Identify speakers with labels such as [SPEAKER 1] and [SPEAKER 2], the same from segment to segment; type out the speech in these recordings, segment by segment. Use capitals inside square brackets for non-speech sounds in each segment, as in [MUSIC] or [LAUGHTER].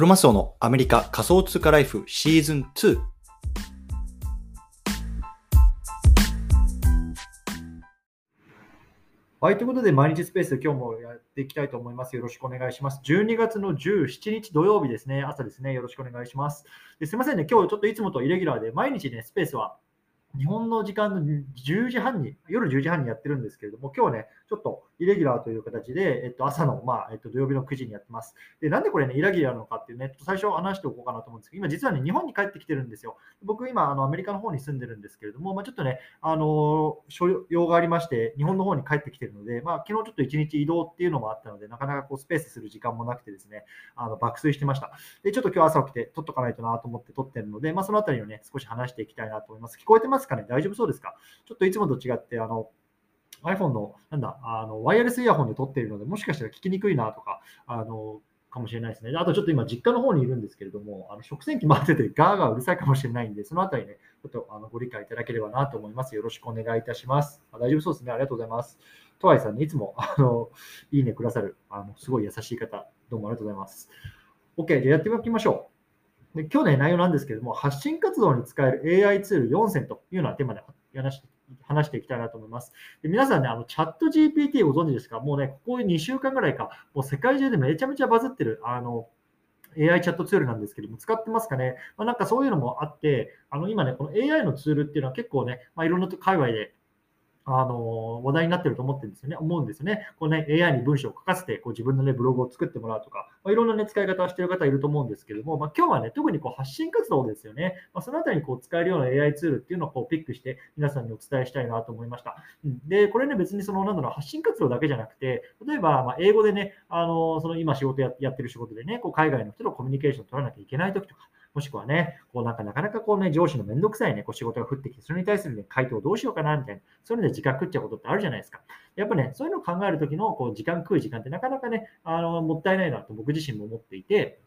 [SPEAKER 1] クロマスオのアメリカ仮想通貨ライフシーズン2。はい、ということで、毎日スペース、今日もやっていきたいと思います。よろしくお願いします。12月の17日土曜日ですね、朝ですね、よろしくお願いします。ですみませんね、今日ちょっといつもとイレギュラーで、毎日ね、スペースは日本の時間の10時半に、夜10時半にやってるんですけれども、今日ね、ちょっとイレギュラーという形で、えっと、朝の、まあえっと、土曜日の9時にやってます。で、なんでこれね、イレギュラーなのかっていうね、最初話しておこうかなと思うんですけど、今実はね、日本に帰ってきてるんですよ。僕、今、あのアメリカの方に住んでるんですけれども、まあ、ちょっとね、あの所用がありまして、日本の方に帰ってきてるので、まあ、昨日ちょっと一日移動っていうのもあったので、なかなかこうスペースする時間もなくてですね、あの爆睡してました。で、ちょっと今日朝起きて撮っとかないとなと思って撮ってるので、まあ、そのあたりをね、少し話していきたいなと思います。聞こえてますかね？大丈夫そうですか？ちょっといつもと違って、あの、iPhone の、なんだ、あの、ワイヤレスイヤホンで撮っているので、もしかしたら聞きにくいなとか、あの、かもしれないですね。あとちょっと今、実家の方にいるんですけれども、あの食洗機回っててガーガーうるさいかもしれないんで、そのあたりね、ちょっとあのご理解いただければなと思います。よろしくお願いいたします。あ大丈夫そうですね。ありがとうございます。とわいさんね、いつもあのいいねくださる、あのすごい優しい方、どうもありがとうございます。OK、じゃあやっていきましょう。で今日ね、内容なんですけれども、発信活動に使える AI ツール4選というようなテーマで話して話していきたいなと思います。で皆さんね、あのチャット GPT ご存知ですか？もうね、ここ2週間ぐらいか、もう世界中でめちゃめちゃバズってる、あの、AI チャットツールなんですけども、使ってますかね、まあ、なんかそういうのもあって、あの今ね、この AI のツールっていうのは結構ね、まあ、いろんな界隈であの話題になってると思ってるんですよね、思うんですよね。こうね、AI に文章を書かせて、こう自分のね、ブログを作ってもらうとか、まあ、いろんなね、使い方をしてる方いると思うんですけども、まあ、今日はね、特にこう発信活動ですよね。まあ、そのあたりにこう使えるような AI ツールっていうのをこうピックして、皆さんにお伝えしたいなと思いました。うん、で、これね、別にその、なんだろう、発信活動だけじゃなくて、例えば、ま英語でね、あのその今仕事やってる仕事でね、こう海外の人とコミュニケーションを取らなきゃいけないときとか、もしくはね、こうなんかなかなかこうね、上司のめんどくさいね、こう仕事が降ってきて、それに対する、ね、回答をどうしようかなみたいな、そういうので時間食っちゃうことってあるじゃないですか。やっぱね、そういうのを考えるときのこう時間食う時間ってなかなかね、あのもったいないなと僕自身も思っていて、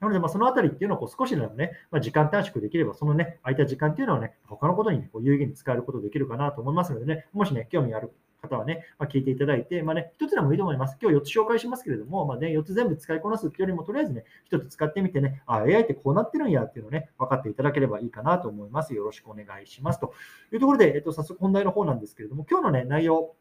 [SPEAKER 1] なので、そのあたりっていうのをこう少しでもね、まあ、時間短縮できれば、そのね、空いた時間っていうのをね、他のことに、ね、こう有意義に使えることができるかなと思いますのでね、もしね、興味ある方はね、まあ、聞いていただいて、まあね、1つでもいいと思います。今日4つ紹介しますけれども、まあね、4つ全部使いこなすっていうよりも、とりあえずね、1つ使ってみてね、あ、AI ってこうなってるんやっていうのをね、分かっていただければいいかなと思います。よろしくお願いします。というところで、えっと、早速本題の方なんですけれども、今日のね、内容、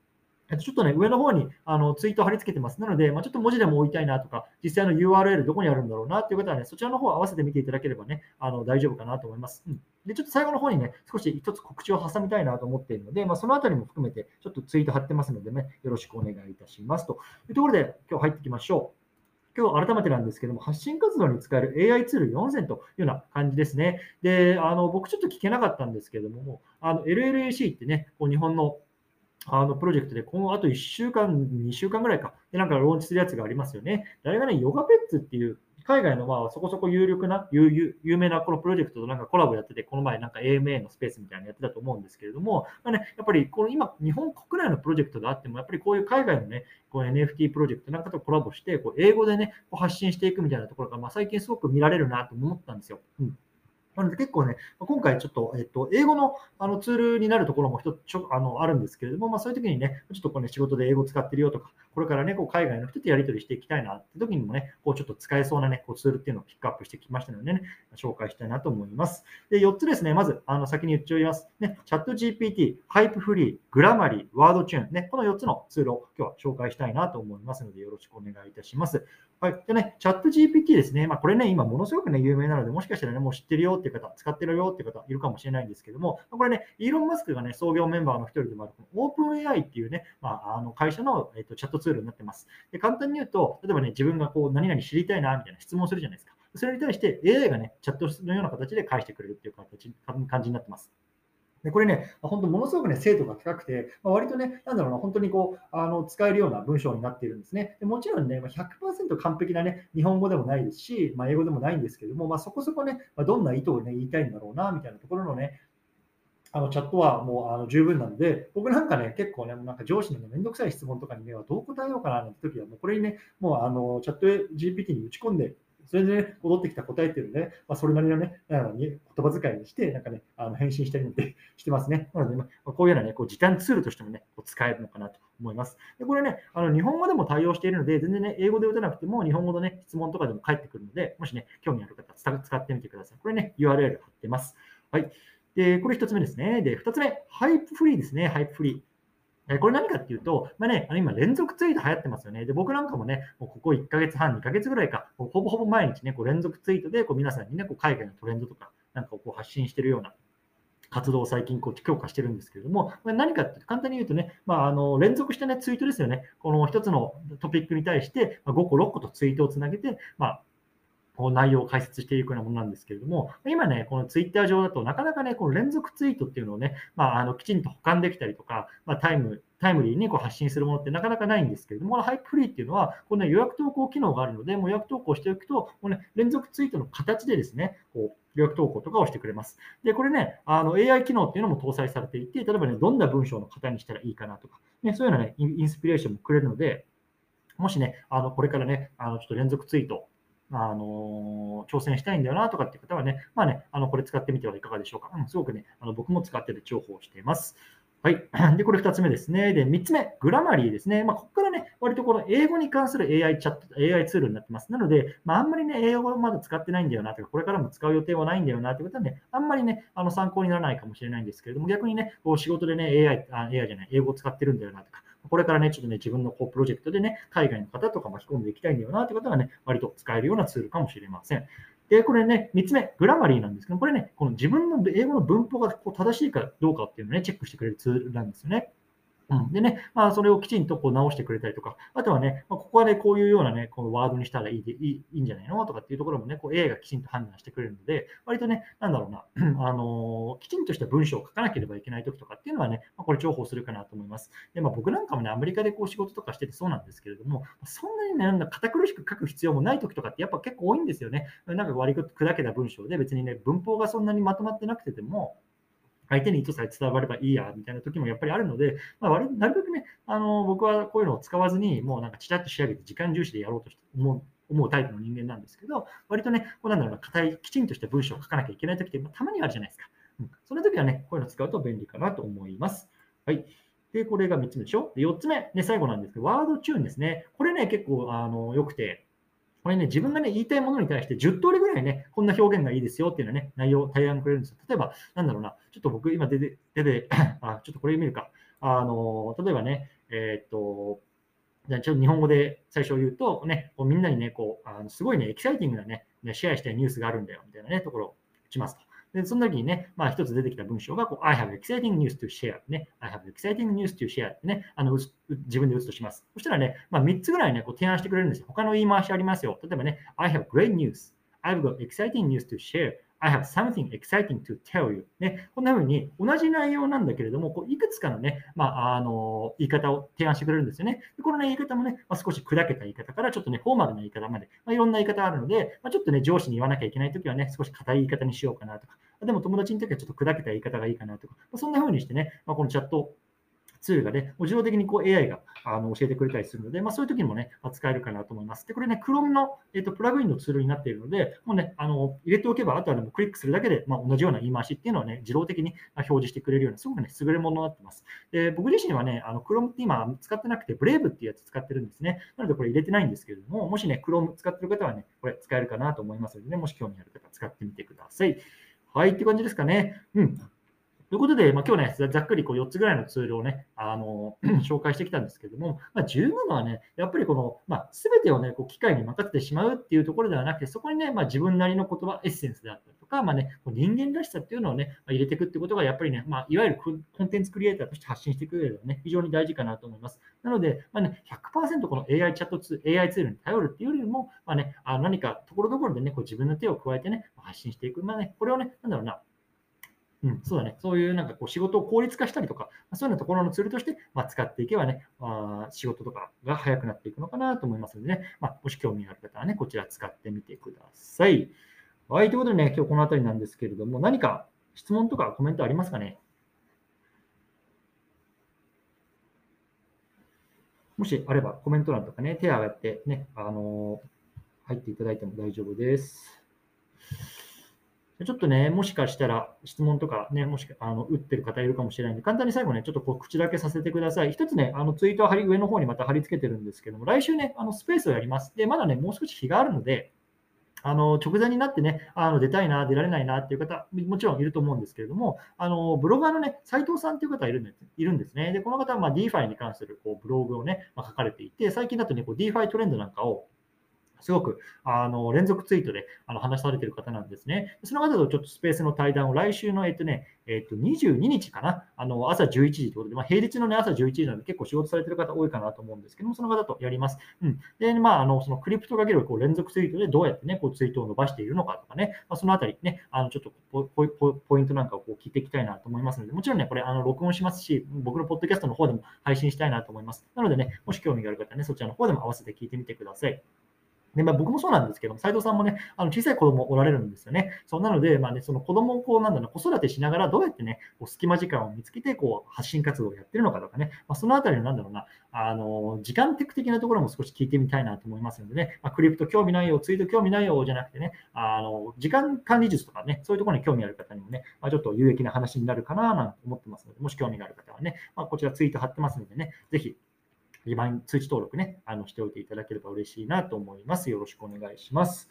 [SPEAKER 1] ちょっとね、上の方にあのツイート貼り付けてます。なので、まあ、ちょっと文字でも置いたいなとか、実際の URL どこにあるんだろうなっていう方はね、そちらの方を合わせて見ていただければね、あの大丈夫かなと思います。うん、で、ちょっと最後の方にね、少し一つ告知を挟みたいなと思っているので、まあ、そのあたりも含めて、ちょっとツイート貼ってますのでね、よろしくお願いいたします。というところで、今日入っていきましょう。今日改めてなんですけども、発信活動に使える AI ツール4選というような感じですね。で、あの僕ちょっと聞けなかったんですけども、あの LLAC ってね、こう日本のあのプロジェクトで、今後あと1週間、2週間ぐらいか、でなんかローンチするやつがありますよね。誰がね、ヨガペッツっていう海外のまあそこそこ有力な、有有名なこのプロジェクトとなんかコラボやってて、この前なんか AMA のスペースみたいなのやってたと思うんですけれども、まあね、やっぱりこの今、日本国内のプロジェクトであっても、やっぱりこういう海外のね、こう NFT プロジェクトなんかとコラボして、こう英語でね、こう発信していくみたいなところが、まあ、最近すごく見られるなと思ったんですよ。うんなので結構ね、今回ちょっと、えっと、英語のあのツールになるところも一つちょあのあるんですけれども、まあ、そういう時にね、ちょっとこう、ね、仕事で英語使ってるよとか、これからね、こう海外の人とやり取りしていきたいなって時にもね、こうちょっと使えそうなね、こうツールっていうのをピックアップしてきましたのでね、紹介したいなと思います。で、4つですね、まず、あの先に言っております。ね、 ChatGPT、Hypefury、Grammarly、Wordtune、ね、この4つのツールを今日は紹介したいなと思いますので、よろしくお願いいたします。はい。でね、 ChatGPT ですね、まあ、これね、今ものすごくね、有名なので、もしかしたらね、もう知ってるよっていう方、使ってるよっていう方いるかもしれないんですけども、これね、イーロン・マスクがね、創業メンバーの一人でもある、 OpenAI っていうね、まあ、あの会社の、えっと、チャットツールになってます。で簡単に言うと、例えばね、自分がこう、何々知りたいな、みたいな質問するじゃないですか。それに対して AI がね、チャットのような形で返してくれるっていう形感じになってます。でこれね、本当ものすごくね、精度が高くて、まあ、割とね、なんだろうな、本当にこう、あの使えるような文章になっているんですね。でもちろんね、ま100%完璧なね、日本語でもないですし、まあ、英語でもないんですけども、まあ、そこそこね、ま、どんな意図をね、言いたいんだろうな、みたいなところのね、あのチャットはもうあの十分なので、僕なんかね、結構ね、なんか上司の、ね、めんどくさい質問とかにね、どう答えようかななんて時は、もうこれにね、もうあのチャット GPT に打ち込んで、それでね、戻ってきた答えっていうのね、まあ、それなりのね、あの言葉遣いにして、なんかね、あの返信したりて [LAUGHS] してますね。なので、まあ、こういうようなね、こう時短ツールとしてもね、こう使えるのかなと思います。でこれね、あの日本語でも対応しているので、全然ね、英語で打たなくても、日本語のね、質問とかでも返ってくるので、もしね、興味ある方、使ってみてください。これね、URL 貼ってます。はい。で、これ1つ目ですね。で、2つ目、ハイプフリーですね。ハイプフリー。これ何かっていうと、まあね、あの今連続ツイート流行ってますよね。で、僕なんかもね、もうここ1ヶ月半、2ヶ月ぐらいか、ほぼほぼ毎日ね、こう連続ツイートでこう皆さんにね、こう海外のトレンドとか、なんかこう発信してるような活動を最近こう強化してるんですけれども、ま、何かって簡単に言うとね、まあ、あの連続した、ね、ツイートですよね。この1つのトピックに対して5個、6個とツイートをつなげて、まあ、こう内容を解説していくようなものなんですけれども、今ね、このツイッター上だとなかなかね、この連続ツイートっていうのをね、まあ、あのきちんと保管できたりとか、まあ、タイム、タイムリーにこう発信するものってなかなかないんですけれども、このハイプフリーっていうのは、この、ね、予約投稿機能があるので、もう予約投稿しておくと、このね、連続ツイートの形でですね、こう予約投稿とかをしてくれます。で、これね、あの AI 機能っていうのも搭載されていて、例えばね、どんな文章の型にしたらいいかなとか、ね、そういうようなね、インスピレーションもくれるので、もしね、あのこれからね、あのちょっと連続ツイートあの挑戦したいんだよなとかっていう方はね、まあね、あのこれ使ってみてはいかがでしょうか。うん、すごくね、あの僕も使ってて重宝しています。はい。[CLEARS THROAT] で、これ2つ目ですね。で、3つ目、グラマリーですね。まあ、ここからね、割とこの英語に関する AI チャット、AI ツールになってます。なので、まあ、あんまりね、英語をまだ使ってないんだよなとか、これからも使う予定はないんだよなということはね、あんまりね、あの参考にならないかもしれないんですけれども、逆にね、こう仕事でね、AI、あ AI じゃない、英語を使ってるんだよなとか、これからね、ちょっとね、自分のこうプロジェクトでね、海外の方とか巻き込んでいきたいんだよなって方がね、割と使えるようなツールかもしれません。で、これね、3つ目、グラマリーなんですけど、これね、この自分の英語の文法がこう正しいかどうかっていうのをね、チェックしてくれるツールなんですよね。うん、でね、まあ、それをきちんとこう直してくれたりとか、あとはね、まあ、ここはね、こういうようなね、このワードにしたらいいでいいいいんじゃないのとかっていうところもね、こう AI がきちんと判断してくれるので、割とね、なんだろうな、[CLEARS THROAT] あのー、きちんとした文章を書かなければいけないときとかっていうのはね、まあ、これ重宝するかなと思います。で、まあ、僕なんかもね、アメリカでこう仕事とかしててそうなんですけれども、そんなにね、なんだ堅苦しく書く必要もないときとかってやっぱ結構多いんですよね。なんか割と砕けた文章で別にね、文法がそんなにまとまってなくてでも、相手に意図さえ伝わればいいや、みたいな時もやっぱりあるので、まあ、なるべくね、あの僕はこういうのを使わずに、もうなんかちらっと仕上げて時間重視でやろうとして思う思うタイプの人間なんですけど、割とね、こうなんだろうな、硬い、きちんとした文章を書かなきゃいけない時って、まあ、たまにあるじゃないですか。うん、その時はね、こういうのを使うと便利かなと思います。はい。で、これが3つ目でしょ？で、4つ目、ね、最後なんですけど、ワードチューンですね。これね、結構あの良くて、これね、自分がね、言いたいものに対して10通りぐらいね、こんな表現がいいですよっていうのね、内容、を提案くれるんですよ。例えば、なんだろうな、ちょっと僕今出て、出て、[COUGHS] あ、ちょっとこれ見るか。あの、例えばね、えー、っと、じゃちょっと日本語で最初言うと、ね、こうみんなにね、こう、あのすごいね、エキサイティングなね、シェアしたいニュースがあるんだよ、みたいなね、ところを打ちますと。で、その時にね、まあ一つ出てきた文章がこう、I have exciting news to share ね。I have exciting news to share ってね、あの自分で打つとします。そしたらね、まあ3つぐらいね、こう提案してくれるんですよ。他の言い回しありますよ。例えばね、I have great news. I've got exciting news to share. I have something exciting to tell you. ね、こんな風に同じ内容なんだけれども、こういくつかのね、まあ、あの言い方を提案してくれるんですよね。でこの、ね、言い方もね、まあ、少し砕けた言い方からちょっとね、フォーマルな言い方まで、まあ、いろんな言い方あるので、まあ、ちょっとね、上司に言わなきゃいけないときはね、少し硬い言い方にしようかなとか、でも友達の時はちょっと砕けた言い方がいいかなとか、まあ、そんな風にしてね、まあ、このチャットツールがね、自動的にこう AI があの教えてくれたりするので、まあ、そういう時にもね、使えるかなと思います。で、これね、Chrome の、えーと、プラグインのツールになっているので、もうね、あの入れておけば、あとはでもクリックするだけで、まあ、同じような言い回しっていうのをね、自動的に表示してくれるような、すごくね、優れものになってます。で、僕自身はね、あの Chrome って今使ってなくて、Brave っていうやつ使ってるんですね。なので、これ入れてないんですけれども、もしね、Chrome 使ってる方はね、これ使えるかなと思いますのでね、もし興味ある方、使ってみてください。はい、って感じですかね。うん。ということで、まあ、今日ね、ざっくりこう4つぐらいのツールをね、あの [CLEARS THROAT] 紹介してきたんですけども、まあ、重要なのはね、やっぱりこの、まあ、全てをね、こう機械に任せてしまうっていうところではなくて、そこにね、まあ、自分なりの言葉、エッセンスであったりとか、まあね、人間らしさっていうのをね、まあ、入れていくってことが、やっぱりね、まあ、いわゆるコンテンツクリエイターとして発信していく上ではね、非常に大事かなと思います。なので、まあね、100%この AI チャットツール、AI ツールに頼るっていうよりも、まあね、あ何かところどころでね、こう自分の手を加えてね、発信していく。まあね、これをね、なんだろうな、うん、そうだね。そういうなんかこう仕事を効率化したりとか、そういうようなところのツールとして、まあ、使っていけばね、あ仕事とかが早くなっていくのかなと思いますのでね、まあ、もし興味がある方はね、こちら使ってみてください。はい、ということでね、今日この辺りなんですけれども、何か質問とかコメントありますかね？もしあればコメント欄とかね、手を挙げてね、あのー入っていただいても大丈夫です。ちょっとね、もしかしたら質問とかね、もしかあの打ってる方いるかもしれないんで、簡単に最後ね、ちょっとこう口だけさせてください。一つね、あのツイートは上の方にまた貼り付けてるんですけども、来週ね、あのスペースをやります。で、まだね、もう少し日があるので、あの直前になってね、あの出たいな、出られないなっていう方、もちろんいると思うんですけれども、あのブロガーのね、斉藤さんという方いるんですいるんですね。で、この方はまあ DeFi に関するこうブログをね、まあ、書かれていて、最近だとね、こう DeFi トレンドなんかをすごくあの連続ツイートであの話されている方なんですね。その方とちょっとスペースの対談を来週の、えっとねえっと、22日かな、あの朝11時ということで、まあ、平日の、ね、朝11時なので結構仕事されている方多いかなと思うんですけども、その方とやります。うん、で、まあ、あのそのクリプトかけるこう連続ツイートでどうやって、ね、こうツイートを伸ばしているのかとかね、まあ、そのあたりね、あのちょっとポポイントなんかをこう聞いていきたいなと思いますので、もちろんね、これあの録音しますし、僕のポッドキャストの方でも配信したいなと思います。なのでね、もし興味がある方はね、そちらの方でも合わせて聞いてみてください。でまあ、僕もそうなんですけど、斉藤さんもね、あの小さい子供おられるんですよね。そうなので、まあね、その子供をこう、なんだろう、子育てしながらどうやってね、こう隙間時間を見つけて、こう、発信活動をやってるのかとかね、まあ、そのあたりの、なんだろうな、あの、時間テク的なところも少し聞いてみたいなと思いますのでね、まあ、クリプト興味ないよ、ツイート興味ないよ、じゃなくてね、あの、時間管理術とかね、そういうところに興味ある方にもね、まあ、ちょっと有益な話になるかな、なんて思ってますので、もし興味がある方はね、まあ、こちらツイート貼ってますのでね、ぜひ、リマイン通知登録ね、あのしておいていただければ嬉しいなと思います。よろしくお願いします。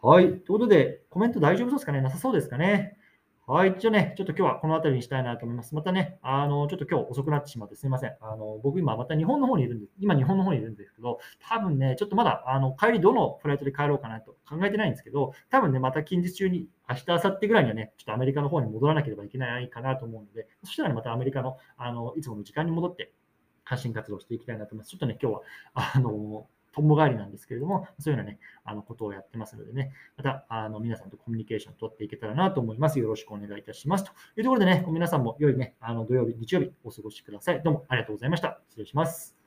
[SPEAKER 1] はい。ということで、コメント大丈夫そうですかね？なさそうですかね？はい。じゃあね、ちょっと今日はこの辺りにしたいなと思います。またね、あの、ちょっと今日遅くなってしまってすみません。あの、僕今また日本の方にいるんです。今日本の方にいるんですけど、多分ね、ちょっとまだ、あの、帰りどのフライトで帰ろうかなと考えてないんですけど、多分ね、また近日中に、明日、明後日ぐらいにはね、ちょっとアメリカの方に戻らなければいけないかなと思うので、そしたら、ね、またアメリカの、あの、いつもの時間に戻って、発信活動していきたいなと思います。ちょっとね、今日は、あの、とんぼ返りなんですけれども、そういうようなね、あのことをやってますのでね、また、あの、皆さんとコミュニケーションを取っていけたらなと思います。よろしくお願いいたします。というところでね、皆さんも良いね、あの土曜日、日曜日お過ごしください。どうもありがとうございました。失礼します。